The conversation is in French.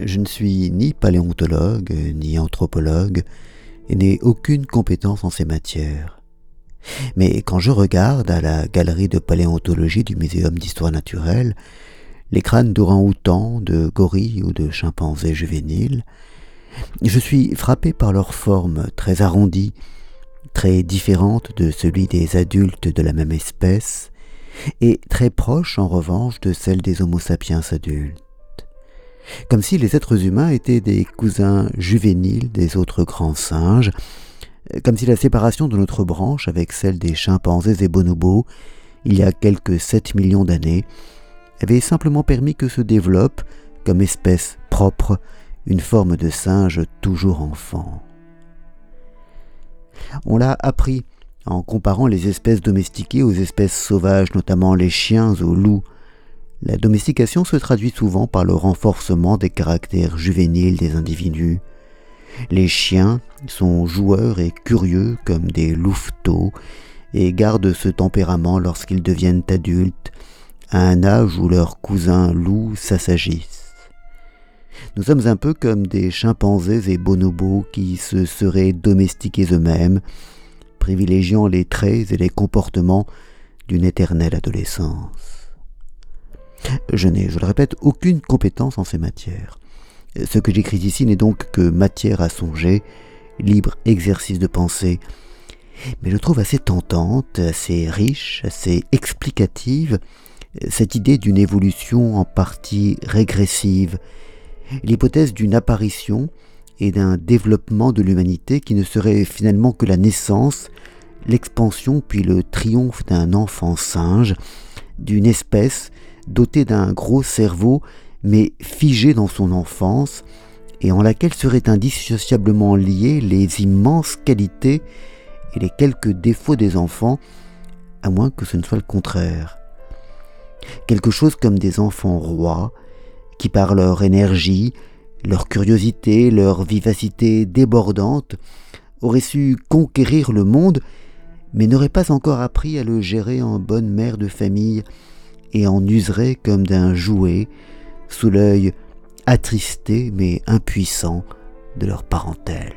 Je ne suis ni paléontologue, ni anthropologue, et n'ai aucune compétence en ces matières. Mais quand je regarde à la galerie de paléontologie du Muséum d'histoire naturelle les crânes d'orang-outans, de gorilles ou de chimpanzés juvéniles, je suis frappé par leur forme très arrondie, très différente de celui des adultes de la même espèce, et très proche en revanche de celle des Homo sapiens adultes comme si les êtres humains étaient des cousins juvéniles des autres grands singes, comme si la séparation de notre branche avec celle des chimpanzés et bonobos, il y a quelques 7 millions d'années, avait simplement permis que se développe, comme espèce propre, une forme de singe toujours enfant. On l'a appris en comparant les espèces domestiquées aux espèces sauvages, notamment les chiens aux loups, la domestication se traduit souvent par le renforcement des caractères juvéniles des individus. Les chiens sont joueurs et curieux comme des louveteaux et gardent ce tempérament lorsqu'ils deviennent adultes, à un âge où leurs cousins loups s'assagissent. Nous sommes un peu comme des chimpanzés et bonobos qui se seraient domestiqués eux-mêmes, privilégiant les traits et les comportements d'une éternelle adolescence. Je n'ai, je le répète, aucune compétence en ces matières. Ce que j'écris ici n'est donc que matière à songer, libre exercice de pensée, mais je trouve assez tentante, assez riche, assez explicative cette idée d'une évolution en partie régressive, l'hypothèse d'une apparition et d'un développement de l'humanité qui ne serait finalement que la naissance, l'expansion puis le triomphe d'un enfant singe, d'une espèce dotée d'un gros cerveau, mais figée dans son enfance, et en laquelle seraient indissociablement liées les immenses qualités et les quelques défauts des enfants, à moins que ce ne soit le contraire. Quelque chose comme des enfants rois, qui par leur énergie, leur curiosité, leur vivacité débordante, auraient su conquérir le monde, mais n'auraient pas encore appris à le gérer en bonne mère de famille, et en userait comme d'un jouet sous l'œil attristé mais impuissant de leur parentèle.